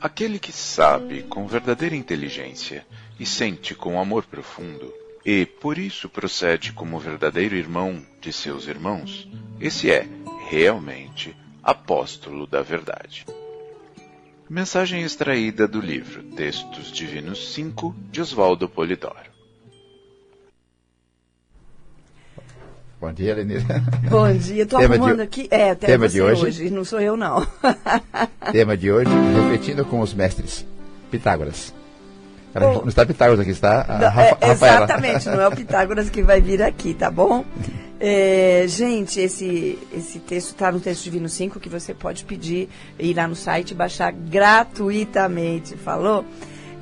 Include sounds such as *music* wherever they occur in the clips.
Aquele que sabe com verdadeira inteligência e sente com amor profundo, e por isso procede como verdadeiro irmão de seus irmãos, esse é, realmente, apóstolo da verdade. Mensagem extraída do livro Textos Divinos 5 de Oswaldo Polidoro. Bom dia, Lenira. Bom dia, estou arrumando de... aqui. É, até tema de hoje, hoje, não sou eu não. *laughs* tema de hoje, refletindo com os mestres. Pitágoras. Bom, não está Pitágoras aqui, está a não, é, Exatamente, não é o *laughs* Pitágoras que vai vir aqui, tá bom? *laughs* É, gente, esse, esse texto está no Texto Divino 5, que você pode pedir, ir lá no site e baixar gratuitamente, falou?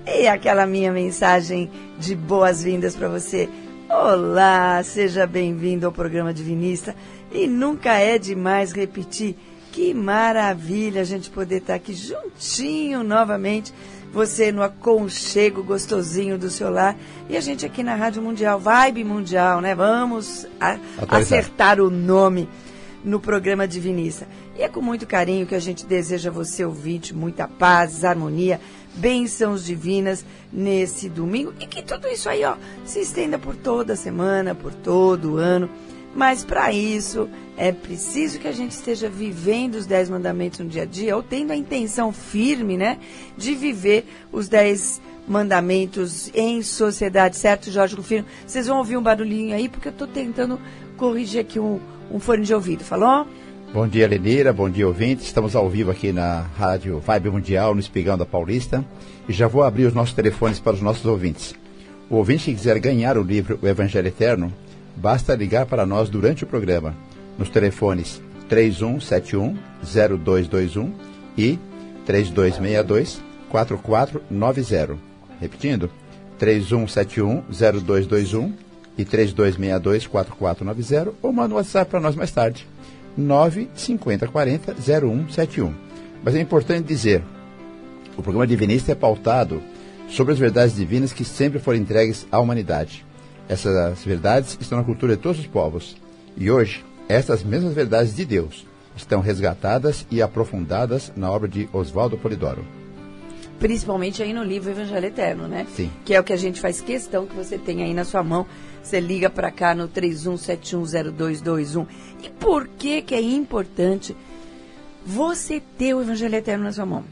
E aquela minha mensagem de boas-vindas para você. Olá, seja bem-vindo ao programa Divinista. E nunca é demais repetir. Que maravilha a gente poder estar aqui juntinho novamente você no aconchego gostosinho do seu lar. E a gente aqui na Rádio Mundial, Vibe Mundial, né? Vamos a, acertar o nome no programa Divinista. E é com muito carinho que a gente deseja a você, ouvinte, muita paz, harmonia, bênçãos divinas nesse domingo. E que tudo isso aí, ó, se estenda por toda a semana, por todo o ano. Mas para isso é preciso que a gente esteja vivendo os dez mandamentos no dia a dia, ou tendo a intenção firme, né, de viver os dez mandamentos em sociedade, certo, Jorge Rufino? Vocês vão ouvir um barulhinho aí, porque eu estou tentando corrigir aqui um, um fone de ouvido, falou? Bom dia, Lenira, bom dia, ouvintes. Estamos ao vivo aqui na Rádio Vibe Mundial, no Espigão da Paulista. E já vou abrir os nossos telefones para os nossos ouvintes. O ouvinte que quiser ganhar o livro O Evangelho Eterno, basta ligar para nós durante o programa, nos telefones 3171-0221 e 3262-4490. Repetindo, 3171-0221 e 3262-4490 ou manda um WhatsApp para nós mais tarde, 95040-0171. Mas é importante dizer, o programa Divinista é pautado sobre as verdades divinas que sempre foram entregues à humanidade. Essas verdades estão na cultura de todos os povos. E hoje, essas mesmas verdades de Deus estão resgatadas e aprofundadas na obra de Oswaldo Polidoro. Principalmente aí no livro Evangelho Eterno, né? Sim. Que é o que a gente faz questão que você tenha aí na sua mão. Você liga para cá no 31710221. E por que que é importante você ter o Evangelho Eterno na sua mão?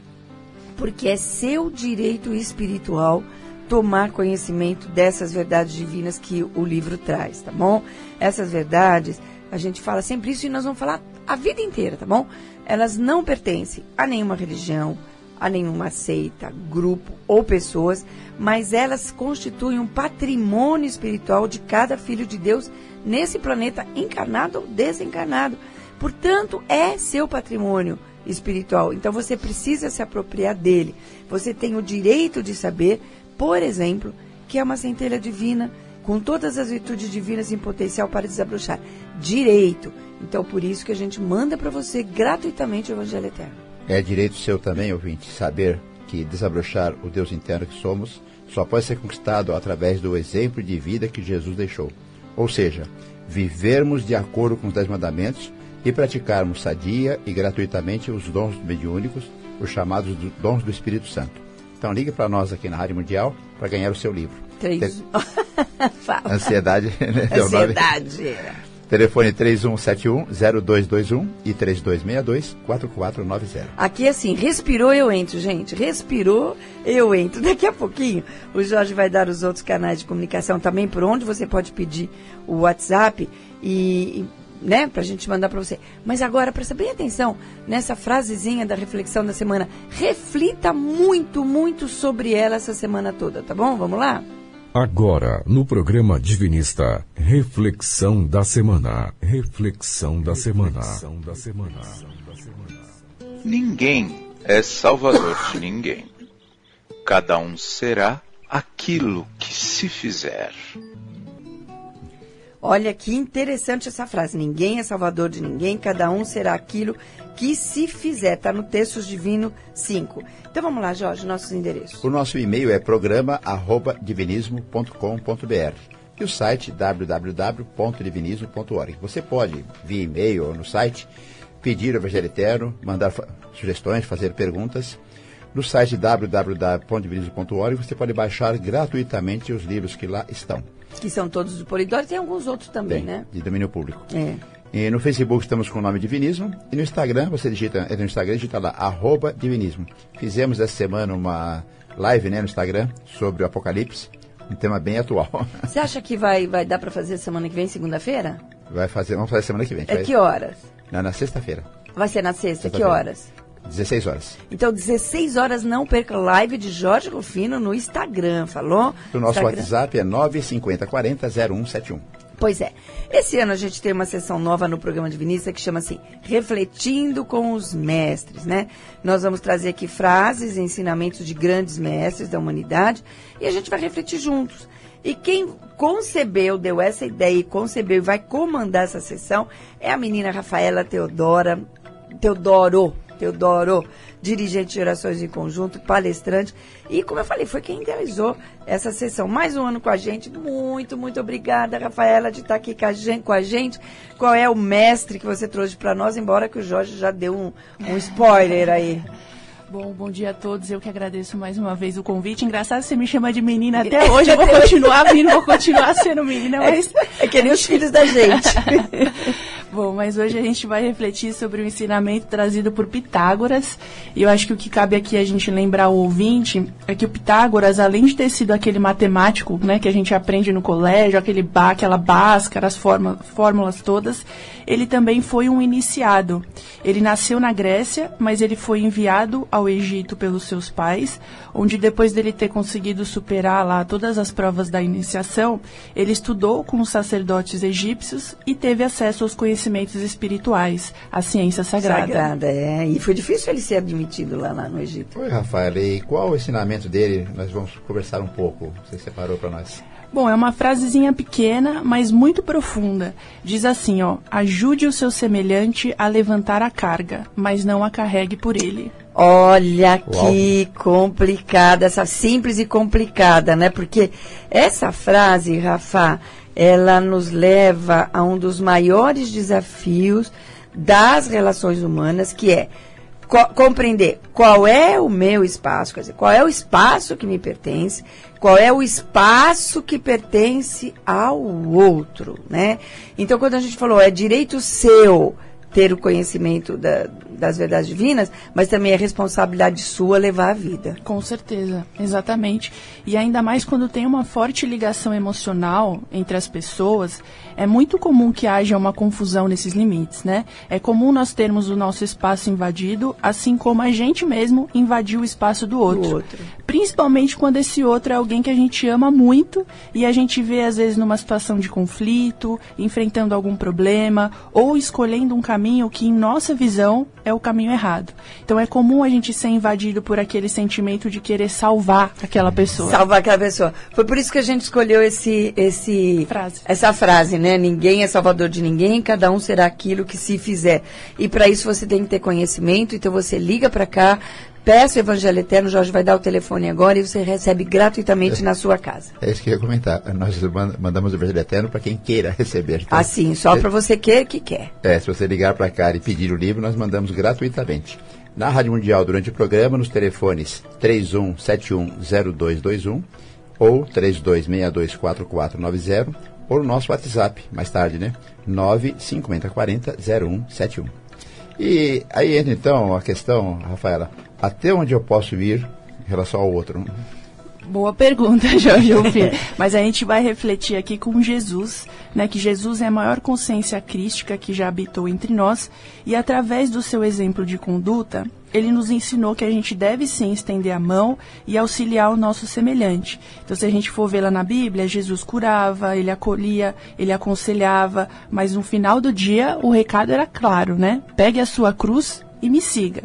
Porque é seu direito espiritual tomar conhecimento dessas verdades divinas que o livro traz, tá bom? Essas verdades, a gente fala sempre isso e nós vamos falar a vida inteira, tá bom? Elas não pertencem a nenhuma religião, a nenhuma seita, grupo ou pessoas, mas elas constituem um patrimônio espiritual de cada filho de Deus nesse planeta, encarnado ou desencarnado. Portanto, é seu patrimônio espiritual. Então você precisa se apropriar dele. Você tem o direito de saber por exemplo, que é uma centelha divina, com todas as virtudes divinas em potencial para desabrochar. Direito. Então, por isso que a gente manda para você gratuitamente o Evangelho Eterno. É direito seu também, ouvinte, saber que desabrochar o Deus interno que somos só pode ser conquistado através do exemplo de vida que Jesus deixou. Ou seja, vivermos de acordo com os Dez Mandamentos e praticarmos sadia e gratuitamente os dons mediúnicos, os chamados dons do Espírito Santo. Então ligue para nós aqui na Rádio Mundial para ganhar o seu livro. Três. *laughs* Ansiedade. Né, Ansiedade. Telefone 3171-0221 e 3262-4490. Aqui assim, respirou, eu entro, gente. Respirou, eu entro. Daqui a pouquinho, o Jorge vai dar os outros canais de comunicação também, por onde você pode pedir o WhatsApp e, né, pra gente mandar para você. Mas agora, presta bem atenção nessa frasezinha da reflexão da semana. Reflita muito, muito sobre ela essa semana toda, tá bom? Vamos lá? Agora, no programa Divinista, reflexão da semana. Reflexão da semana. Reflexão da semana. Ninguém é salvador de ninguém. Cada um será aquilo que se fizer. Olha que interessante essa frase. Ninguém é salvador de ninguém, cada um será aquilo que se fizer. Está no Textos Divino 5. Então vamos lá, Jorge, nossos endereços. O nosso e-mail é programa@divinismo.com.br e o site www.divinismo.org. Você pode, via e-mail ou no site, pedir o Evangelho Eterno, mandar sugestões, fazer perguntas No site www.divinismo.org você pode baixar gratuitamente os livros que lá estão. Que são todos do Polidoro e tem alguns outros também, Tem, né? De domínio público. É. E no Facebook estamos com o nome Divinismo. E no Instagram, você digita, no Instagram, digita lá, arroba Divinismo. Fizemos essa semana uma live né, no Instagram sobre o Apocalipse, um tema bem atual. *laughs* Você acha que vai, vai dar para fazer semana que vem, segunda-feira? Vai fazer, vamos fazer semana que vem. É vai- que horas? Na, na sexta-feira, Vai ser na sexta, que Sexta-feira. horas? 16 horas. Então, 16 horas, não perca live de Jorge Rufino no Instagram, falou? O nosso Instagram. WhatsApp é 95040 0171. Pois é. Esse ano a gente tem uma sessão nova no programa Divinista que chama assim Refletindo com os Mestres, né? Nós vamos trazer aqui frases e ensinamentos de grandes mestres da humanidade e a gente vai refletir juntos. E quem concebeu, deu essa ideia e concebeu e vai comandar essa sessão é a menina Rafaela Teodora, Teodoro, Teodoro, dirigente de Orações em Conjunto, palestrante. E, como eu falei, foi quem idealizou essa sessão. Mais um ano com a gente. Muito, muito obrigada, Rafaela, de estar aqui com a gente. Com a gente. Qual é o mestre que você trouxe para nós, embora que o Jorge já deu um, um spoiler aí. *laughs* Bom, bom dia a todos. Eu que agradeço mais uma vez o convite. Engraçado você me chama de menina até *laughs* hoje. Eu vou continuar vindo, vou continuar sendo menina, mas É que nem os filhos da gente. *laughs* Bom, mas hoje a gente vai refletir sobre o ensinamento trazido por Pitágoras. E eu acho que o que cabe aqui a gente lembrar o ouvinte é que o Pitágoras, além de ter sido aquele matemático né, que a gente aprende no colégio, aquele ba, aquela báscara, as forma, fórmulas todas, ele também foi um iniciado. Ele nasceu na Grécia, mas ele foi enviado ao Egito pelos seus pais, onde depois dele ter conseguido superar lá todas as provas da iniciação, ele estudou com os sacerdotes egípcios e teve acesso aos conhecimentos espirituais, a ciência sagrada. Sagrada, é. E foi difícil ele ser admitido lá, lá no Egito. Oi, Rafael, e qual o ensinamento dele? Nós vamos conversar um pouco. Você separou para nós. Bom, é uma frasezinha pequena, mas muito profunda. Diz assim, ó: "Ajude o seu semelhante a levantar a carga, mas não a carregue por ele." Olha que complicada, essa simples e complicada, né? Porque essa frase, Rafa, ela nos leva a um dos maiores desafios das relações humanas, que é co- compreender qual é o meu espaço, quer dizer, qual é o espaço que me pertence, qual é o espaço que pertence ao outro, né? Então, quando a gente falou, é direito seu ter o conhecimento da- das verdades divinas, mas também é responsabilidade sua levar a vida. Com certeza, exatamente. E ainda mais quando tem uma forte ligação emocional entre as pessoas, é muito comum que haja uma confusão nesses limites, né? É comum nós termos o nosso espaço invadido, assim como a gente mesmo invadiu o espaço do outro. Do outro. Principalmente quando esse outro é alguém que a gente ama muito e a gente vê às vezes numa situação de conflito, enfrentando algum problema ou escolhendo um caminho que em nossa visão é o caminho errado. Então é comum a gente ser invadido por aquele sentimento de querer salvar aquela pessoa. Salvar aquela pessoa. Foi por isso que a gente escolheu esse, esse, Frase. essa frase, né? Ninguém é salvador de ninguém, cada um será aquilo que se fizer. E para isso você tem que ter conhecimento, então você liga para cá, peça o Evangelho Eterno, Jorge vai dar o telefone agora e você recebe gratuitamente na sua casa. É isso que eu ia comentar. Nós manda- mandamos o Evangelho Eterno para quem queira receber. Então, Assim, só para você que, que quer. É, se você ligar para cá e pedir o livro, nós mandamos gratuitamente. Na Rádio Mundial, durante o programa, nos telefones 31710221 ou 32624490 ou no nosso WhatsApp, mais tarde, né? 950400171. E aí entra então a questão, Rafaela, até onde eu posso ir em relação ao outro? Boa pergunta, *laughs* Jorge Rufino. Mas a gente vai refletir aqui com Jesus, né? Que Jesus é a maior consciência crística que já habitou entre nós e através do seu exemplo de conduta, ele nos ensinou que a gente deve sim estender a mão e auxiliar o nosso semelhante. Então, se a gente for ver lá na Bíblia, Jesus curava, ele acolhia, ele aconselhava, mas no final do dia o recado era claro, né? Pegue a sua cruz e me siga.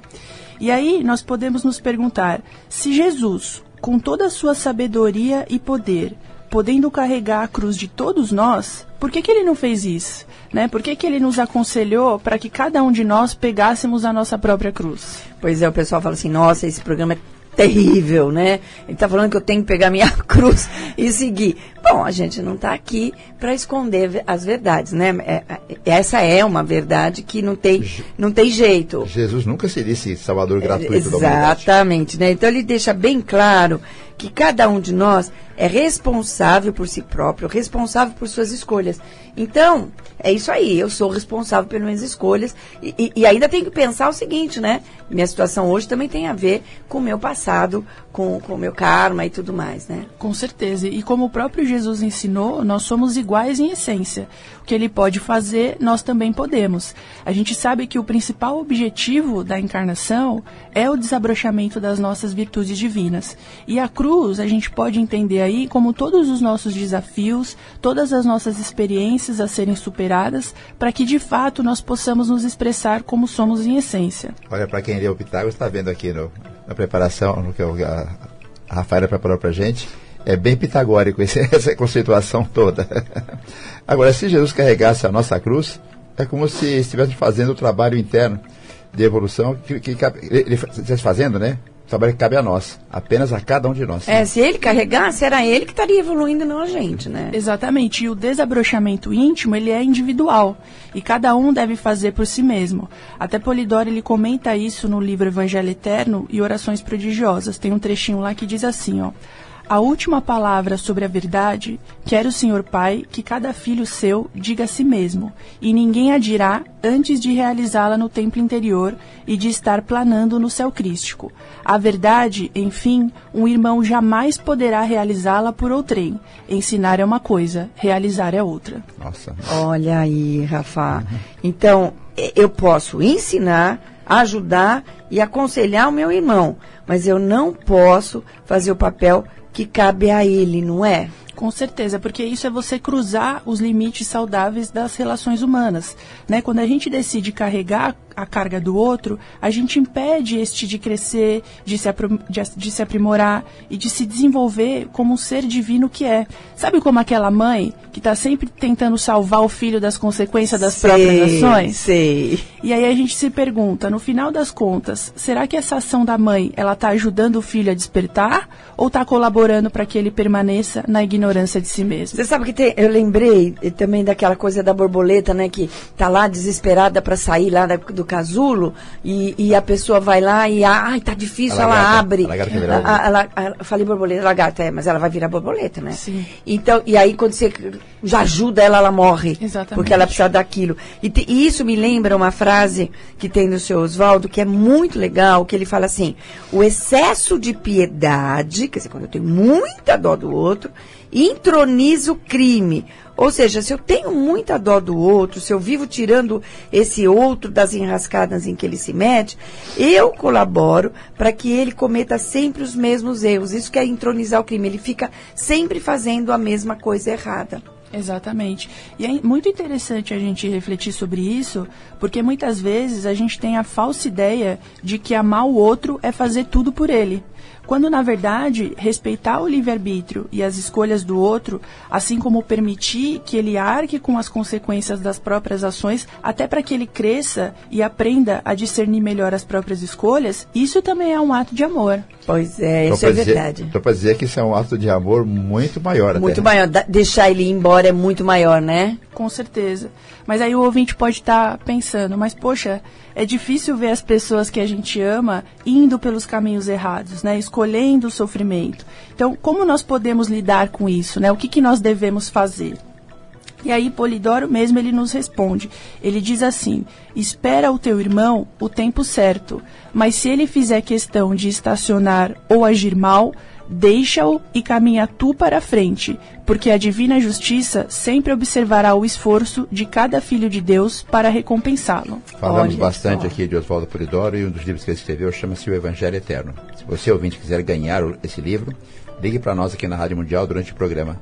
E aí nós podemos nos perguntar: se Jesus, com toda a sua sabedoria e poder, podendo carregar a cruz de todos nós, por que, que ele não fez isso? Né? Por que, que ele nos aconselhou para que cada um de nós pegássemos a nossa própria cruz? Pois é, o pessoal fala assim, nossa, esse programa é terrível, né? Ele está falando que eu tenho que pegar minha *laughs* cruz e seguir. Bom, a gente não está aqui para esconder as verdades, né? É, é, essa é uma verdade que não tem, não tem jeito. Jesus nunca se disse salvador gratuito Exatamente, da humanidade. Exatamente, né? Então ele deixa bem claro que cada um de nós é responsável por si próprio, responsável por suas escolhas. Então, é isso aí, eu sou responsável pelas minhas escolhas. E, e, e ainda tenho que pensar o seguinte, né? Minha situação hoje também tem a ver com o meu passado, com o meu karma e tudo mais, né? Com certeza. E como o próprio Jesus ensinou, nós somos iguais em essência. O que ele pode fazer, nós também podemos. A gente sabe que o principal objetivo da encarnação é o desabrochamento das nossas virtudes divinas. E a cruz, a gente pode entender aí como todos os nossos desafios, todas as nossas experiências a serem superadas, para que de fato nós possamos nos expressar como somos em essência. Olha, para quem leu o Pitágoras, está vendo aqui no, na preparação, no que a, a Rafaela preparou para gente, é bem pitagórico esse, *laughs* essa conceituação toda. *laughs* Agora, se Jesus carregasse a nossa cruz, é como se estivesse fazendo o trabalho interno de evolução que, que, que ele estivesse fazendo, né? Trabalho que cabe a nós, apenas a cada um de nós. É, se ele carregasse, era ele que estaria evoluindo, não a gente, né? Exatamente. E o desabrochamento íntimo, ele é individual. E cada um deve fazer por si mesmo. Até Polidoro, ele comenta isso no livro Evangelho Eterno e Orações Prodigiosas. Tem um trechinho lá que diz assim, ó. A última palavra sobre a verdade, quer o Senhor Pai que cada filho seu diga a si mesmo, e ninguém a dirá antes de realizá-la no templo interior e de estar planando no céu crístico. A verdade, enfim, um irmão jamais poderá realizá-la por outrem. Ensinar é uma coisa, realizar é outra. Nossa. Olha aí, Rafa. Então, eu posso ensinar, ajudar e aconselhar o meu irmão, mas eu não posso fazer o papel que cabe a ele, não é? Com certeza, porque isso é você cruzar os limites saudáveis das relações humanas. Né? Quando a gente decide carregar a carga do outro, a gente impede este de crescer, de se, de, se aprimorar e de se desenvolver como um ser divino que é. Sabe como aquela mãe que está sempre tentando salvar o filho das consequências das sei, próprias ações? Sei. E aí a gente se pergunta, no final das contas, será que essa ação da mãe ela está ajudando o filho a despertar ou está colaborando para que ele permaneça na ignorância de si mesmo? Você sabe que tem, eu lembrei também daquela coisa da borboleta, né, que tá lá desesperada para sair lá do casulo e, e, a pessoa vai lá e ai tá difícil, a ela abre. A lagarta a, a, a, a, falei borboleta, lagarta, é, mas ela vai virar borboleta, né? Sim. Então, e aí quando você já ajuda ela, ela morre. Exatamente. Porque ela precisa daquilo. E, te, e isso me lembra uma frase que tem no seu Oswaldo, que é muito legal, que ele fala assim, o excesso de piedade, quer dizer, quando eu tenho muita dó do outro, introniza o crime. Ou seja, se eu tenho muita dó do outro, se eu vivo tirando esse outro das enrascadas em que ele se mete, eu colaboro para que ele cometa sempre os mesmos erros. Isso que é entronizar o crime. Ele fica sempre fazendo a mesma coisa errada. Exatamente. E é muito interessante a gente refletir sobre isso, porque muitas vezes a gente tem a falsa ideia de que amar o outro é fazer tudo por ele. Quando, na verdade, respeitar o livre-arbítrio e as escolhas do outro, assim como permitir que ele arque com as consequências das próprias ações, até para que ele cresça e aprenda a discernir melhor as próprias escolhas, isso também é um ato de amor. Pois é, isso é dizer, verdade. Estou para dizer que isso é um ato de amor muito maior. Muito até. maior. Deixar ele ir embora é muito maior, né? Com certeza. Mas aí o ouvinte pode estar tá pensando, mas poxa, é difícil ver as pessoas que a gente ama indo pelos caminhos errados, né? Escolhendo o sofrimento. Então, como nós podemos lidar com isso, né? O que, que nós devemos fazer? E aí Polidoro mesmo ele nos responde. Ele diz assim: "Espera o teu irmão o tempo certo, mas se ele fizer questão de estacionar ou agir mal, deixa-o e caminha tu para a frente, porque a divina justiça sempre observará o esforço de cada filho de Deus para recompensá-lo. Falamos Olha bastante só. aqui de Oswaldo Polidoro e um dos livros que ele escreveu chama-se O Evangelho Eterno. Se você ouvinte quiser ganhar esse livro, ligue para nós aqui na Rádio Mundial durante o programa.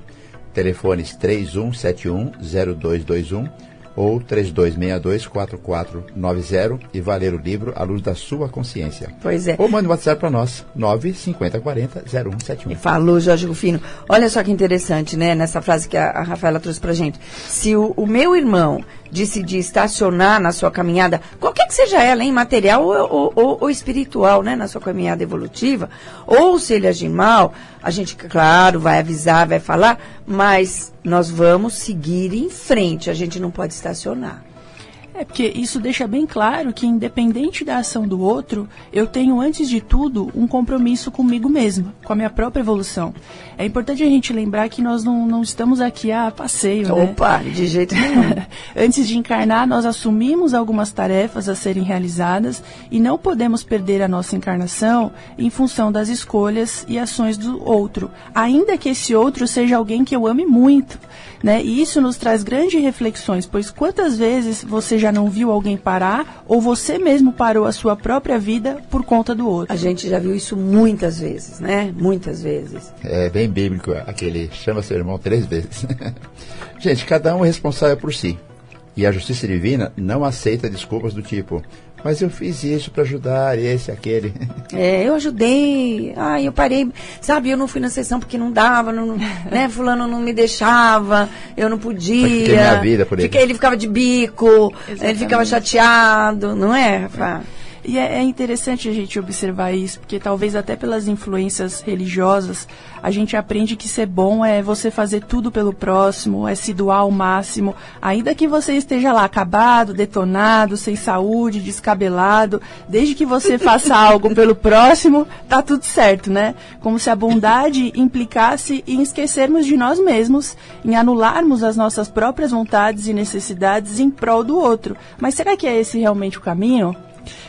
Telefones 31710221 ou 32624490 e valer o livro à luz da sua consciência. Pois é. Ou mande um WhatsApp para nós, 950400171. Falou, Jorge Rufino. Olha só que interessante, né? Nessa frase que a, a Rafaela trouxe pra gente. Se o, o meu irmão decidir estacionar na sua caminhada, qualquer que seja ela, hein, material ou, ou, ou, espiritual, né, na sua caminhada evolutiva, ou se ele agir mal, a gente, claro, vai avisar, vai falar, mas nós vamos seguir em frente, a gente não pode estacionar. É porque isso deixa bem claro que, independente da ação do outro, eu tenho, antes de tudo, um compromisso comigo mesmo, com a minha própria evolução. É importante a gente lembrar que nós não, não estamos aqui a passeio, né? Opa, de jeito nenhum. *laughs* antes de encarnar, nós assumimos algumas tarefas a serem realizadas e não podemos perder a nossa encarnação em função das escolhas e ações do outro, ainda que esse outro seja alguém que eu ame muito. Né? E isso nos traz grandes reflexões, pois quantas vezes você já não viu alguém parar ou você mesmo parou a sua própria vida por conta do outro? A gente já viu isso muitas vezes, né? Muitas vezes. É bem bíblico aquele chama seu irmão três vezes. *laughs* gente, cada um é responsável por si. E a justiça divina não aceita desculpas do tipo, mas eu fiz isso para ajudar esse, aquele. É, eu ajudei. Ai, eu parei. Sabe, eu não fui na sessão porque não dava, não, *laughs* né? Fulano não me deixava, eu não podia. Fiquei minha vida por ele. Fiquei, ele ficava de bico, Exatamente. ele ficava chateado, não é, Rafa? E é, é, interessante a gente observar isso, porque talvez até pelas influências religiosas, a gente aprende que ser bom é você fazer tudo pelo próximo, é se doar ao máximo, ainda que você esteja lá acabado, detonado, sem saúde, descabelado, desde que você *laughs* faça algo pelo próximo, tá tudo certo, né? Como se a bondade implicasse em esquecermos de nós mesmos, em anularmos as nossas próprias vontades e necessidades em prol do outro. Mas será que é esse realmente o caminho?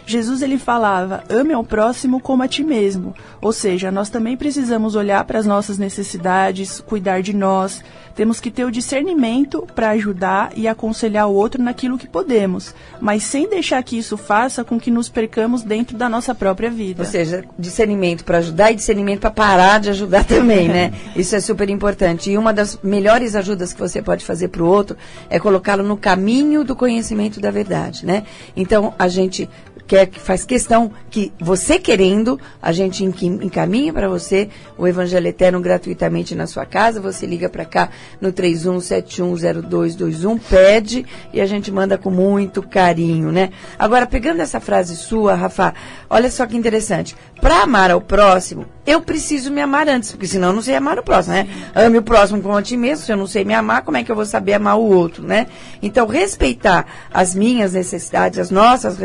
Jesus ele falava: ame ao próximo como a ti mesmo. Ou seja, nós também precisamos olhar para as nossas necessidades, cuidar de nós. Temos que ter o discernimento para ajudar e aconselhar o outro naquilo que podemos, mas sem deixar que isso faça com que nos percamos dentro da nossa própria vida. Ou seja, discernimento para ajudar e discernimento para parar de ajudar também, né? *laughs* Isso é super importante. E uma das melhores ajudas que você pode fazer para o outro é colocá-lo no caminho do conhecimento da verdade, né? Então, a gente quer, faz questão que você querendo, a gente encaminha para você o Evangelho Eterno gratuitamente na sua casa. Você liga para cá no 31710221, pede e a gente manda com muito carinho, né? Agora, pegando essa frase sua, Rafa, olha só que interessante. Para amar ao próximo, eu preciso me amar antes, porque senão eu não sei amar o próximo, né? Ame o próximo como a ti mesmo, se eu não sei me amar, como é que eu vou saber amar o outro, né? Então, respeitar as minhas necessidades, as nossas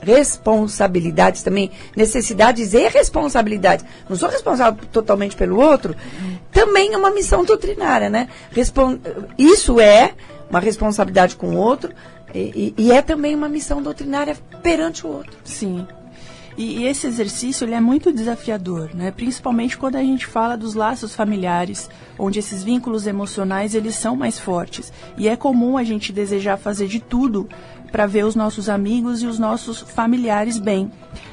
responsabilidades também, necessidades e responsabilidades. Não sou responsável totalmente pelo outro, também é uma missão doutrinária, né? Respon isso é uma responsabilidade com o outro e, e, e é também uma missão doutrinária perante o outro. Sim. E, e, esse exercício ele é muito desafiador, né? principalmente quando a gente fala dos laços familiares, onde esses vínculos emocionais eles são mais fortes. E é comum a gente desejar fazer de tudo para ver os nossos amigos e os nossos familiares bem.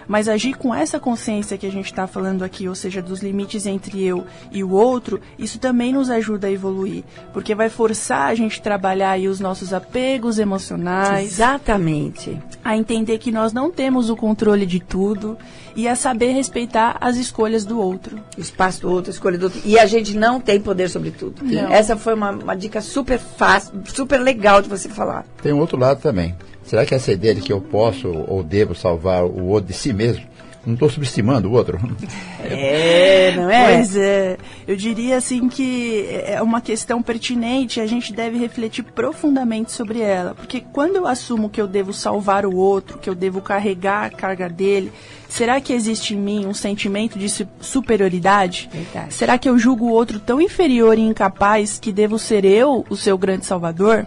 Mas agir com essa consciência que a gente está falando aqui, ou seja, dos limites entre eu e o outro, isso também nos ajuda a evoluir, porque vai forçar a gente a trabalhar aí os nossos apegos emocionais. Exatamente. A entender que nós não temos o controle de tudo e a saber respeitar as escolhas do outro. O espaço do outro, a escolha do outro. E a gente não tem poder sobre tudo. Não. Essa foi uma, uma dica super fácil, super legal de você falar. Tem um outro lado também. Será que essa ideia de que eu posso ou devo salvar o outro de si mesmo não estou subestimando o outro. *laughs* É, não é? Pois é. Eu diria assim que é uma questão pertinente, a gente deve refletir profundamente sobre ela. Porque quando eu assumo que eu devo salvar o outro, que eu devo carregar a carga dele, será que existe em mim um sentimento de superioridade? Verdade. Será que eu julgo o outro tão inferior e incapaz que devo ser eu o seu grande salvador?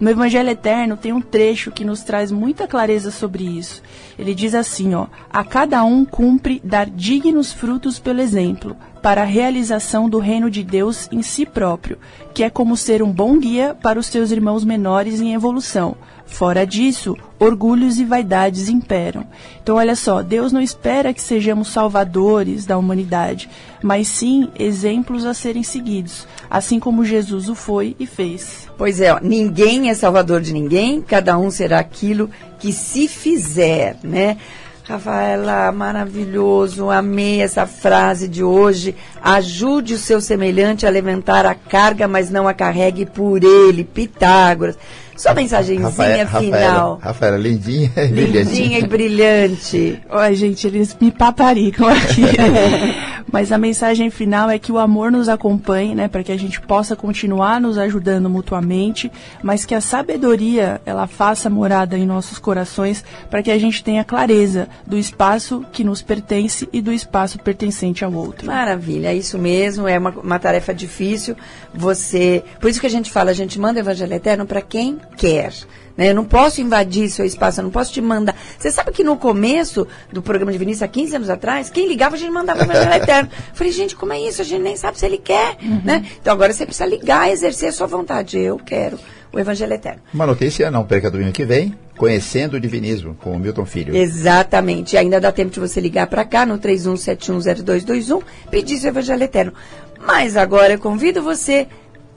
No Evangelho Eterno tem um trecho que nos traz muita clareza sobre isso. Ele diz assim, ó: "A cada um cumpre dar dignos frutos pelo exemplo, para a realização do reino de Deus em si próprio, que é como ser um bom guia para os seus irmãos menores em evolução, Fora disso, orgulhos e vaidades imperam. Então, olha só, Deus não espera que sejamos salvadores da humanidade, mas sim exemplos a serem seguidos, assim como Jesus o foi e fez. Pois é, ó, ninguém é salvador de ninguém, cada um será aquilo que se fizer, né? Rafaela, maravilhoso, amei essa frase de hoje. Ajude o seu semelhante a levantar a carga, mas não a carregue por ele. Pitágoras. Sua mensagenzinha Rafaela, final. Rafaela, Rafaela, lindinha, e Lindinha brilhantinha. e brilhante. Oi, gente, eles me paparicam aqui. *laughs* Mas a mensagem final é que o amor nos acompanhe, né, para que a gente possa continuar nos ajudando mutuamente, mas que a sabedoria ela faça morada em nossos corações, para que a gente tenha clareza do espaço que nos pertence e do espaço pertencente ao outro. Maravilha, é isso mesmo, é uma, uma tarefa difícil. Você, por isso que a gente fala, a gente manda o Evangelho Eterno para quem quer. Né? Eu não posso invadir seu espaço, eu não posso te mandar. Você sabe que no começo do programa de Vinícius, há 15 anos atrás, quem ligava a gente mandava o Evangelho Eterno. Eu falei, gente, como é isso? A gente nem sabe se ele quer. Né? Então agora você precisa ligar, exercer a sua vontade. Eu quero o Evangelho Eterno. Uma notícia, não perca domingo que vem, Conhecendo o Divinismo, com o Milton Filho. Exatamente. E ainda dá tempo de você ligar para cá no 31710221, pedir seu Evangelho Eterno. Mas agora eu convido você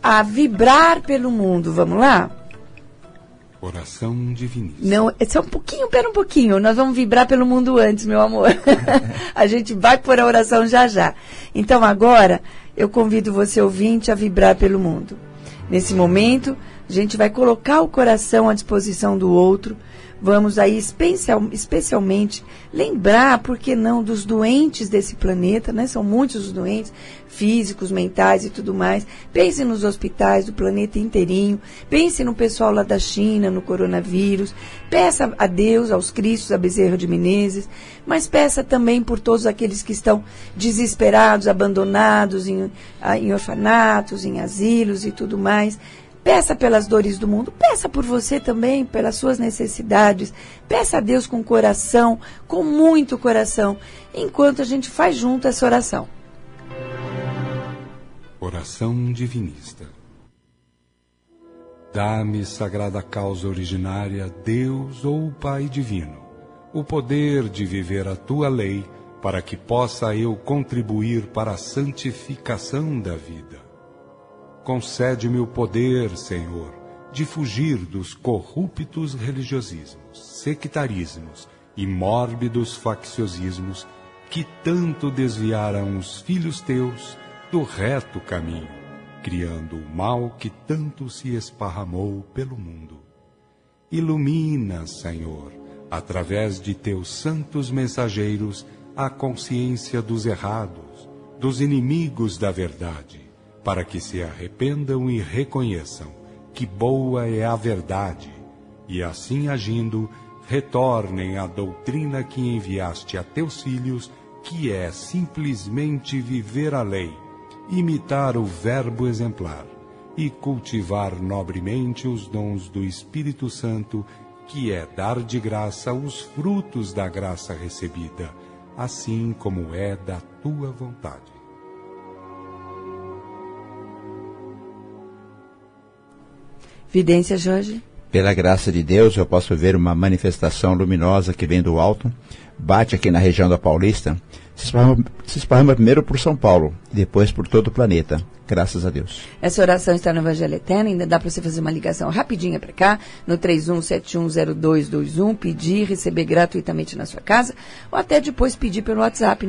a vibrar pelo mundo. Vamos lá? Oração divinista. Não, é só um pouquinho, pera um pouquinho. Nós vamos vibrar pelo mundo antes, meu amor. *laughs* a gente vai por a oração já já. Então agora eu convido você ouvinte a vibrar pelo mundo. Nesse momento, a gente vai colocar o coração à disposição do outro. Vamos aí especial, especialmente lembrar, por que não, dos doentes desse planeta, né? São muitos os doentes, físicos, mentais e tudo mais. Pense nos hospitais do planeta inteirinho. Pense no pessoal lá da China, no coronavírus. Peça a Deus, aos Cristos, a Bezerra de Menezes. Mas peça também por todos aqueles que estão desesperados, abandonados em, ah, em orfanatos, em asilos e tudo mais. Peça pelas dores do mundo, peça por você também, pelas suas necessidades. Peça a Deus com coração, com muito coração, enquanto a gente faz junto essa oração. Oração divinista. Dá-me, sagrada causa originária, Deus ou Pai divino, o poder de viver a tua lei, para que possa eu contribuir para a santificação da vida. Concede-me o poder, Senhor, de fugir dos corruptos religiosismos, sectarismos e mórbidos facciosismos que tanto desviaram os filhos teus do reto caminho, criando o mal que tanto se esparramou pelo mundo. Ilumina, Senhor, através de teus santos mensageiros, a consciência dos errados, dos inimigos da verdade, para que se arrependam e reconheçam que boa é a verdade, e assim agindo, retornem à doutrina que enviaste a teus filhos, que é simplesmente viver a lei, imitar o Verbo exemplar e cultivar nobremente os dons do Espírito Santo, que é dar de graça os frutos da graça recebida, assim como é da tua vontade. Vidência, Jorge? Pela graça de Deus, eu posso ver uma manifestação luminosa que vem do alto, bate aqui na região da Paulista, se esparrama, se esparrama primeiro por São Paulo, depois por todo o planeta. Graças a Deus. Essa oração está no Evangelho Eterno, ainda dá para você fazer uma ligação rapidinha para cá, no 31710221, pedir, receber gratuitamente na sua casa, ou até depois pedir pelo WhatsApp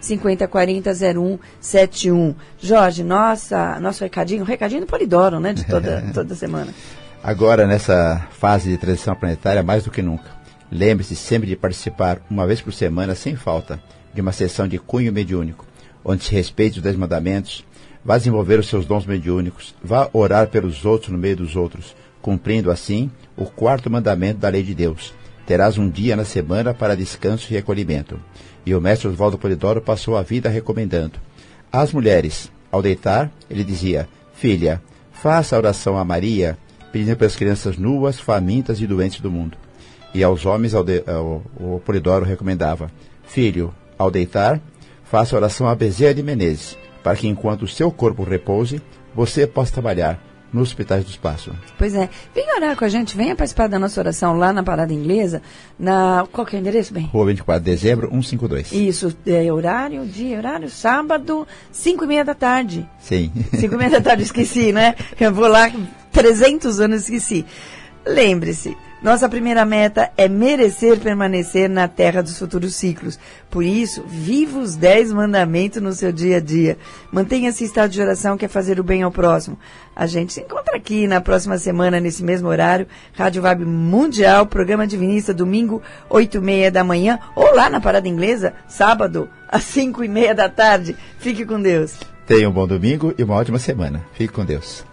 950400171. Jorge, nossa, nosso recadinho, recadinho do Polidoro, né, de toda, *laughs* toda semana. Agora, nessa fase de transição planetária, mais do que nunca, lembre-se sempre de participar, uma vez por semana, sem falta, de uma sessão de cunho mediúnico, onde se respeite os dez mandamentos, vá desenvolver os seus dons mediúnicos, vá orar pelos outros no meio dos outros, cumprindo assim o quarto mandamento da lei de Deus. Terás um dia na semana para descanso e recolhimento. E o mestre Oswaldo Polidoro passou a vida recomendando. Às mulheres, ao deitar, ele dizia: Filha, faça a oração a Maria, pedindo pelas crianças nuas, famintas e doentes do mundo. E aos homens, ao de, ao, o Polidoro recomendava: Filho, ao deitar, faça oração a Bezerra de Menezes, para que enquanto o seu corpo repouse, você possa trabalhar nos hospitais do espaço. Pois é. Venha orar com a gente, venha participar da nossa oração lá na Parada Inglesa, na... Qual que é o endereço, bem? Rua 24 de dezembro, 152. Isso, é, horário, dia, horário, sábado, 5 e meia da tarde. Sim. 5 e meia da tarde, *laughs* esqueci, né? Eu vou lá, 300 anos, esqueci. Lembre-se, Nossa primeira meta é merecer permanecer na terra dos futuros ciclos. Por isso, viva os dez mandamentos no seu dia a dia. Mantenha esse estado de oração que é fazer o bem ao próximo. A gente se encontra aqui na próxima semana, nesse mesmo horário. Rádio Vibe Mundial, programa Divinista, domingo, oito e meia da manhã. Ou lá na Parada Inglesa, sábado, às cinco e meia da tarde. Fique com Deus. Tenha um bom domingo e uma ótima semana. Fique com Deus.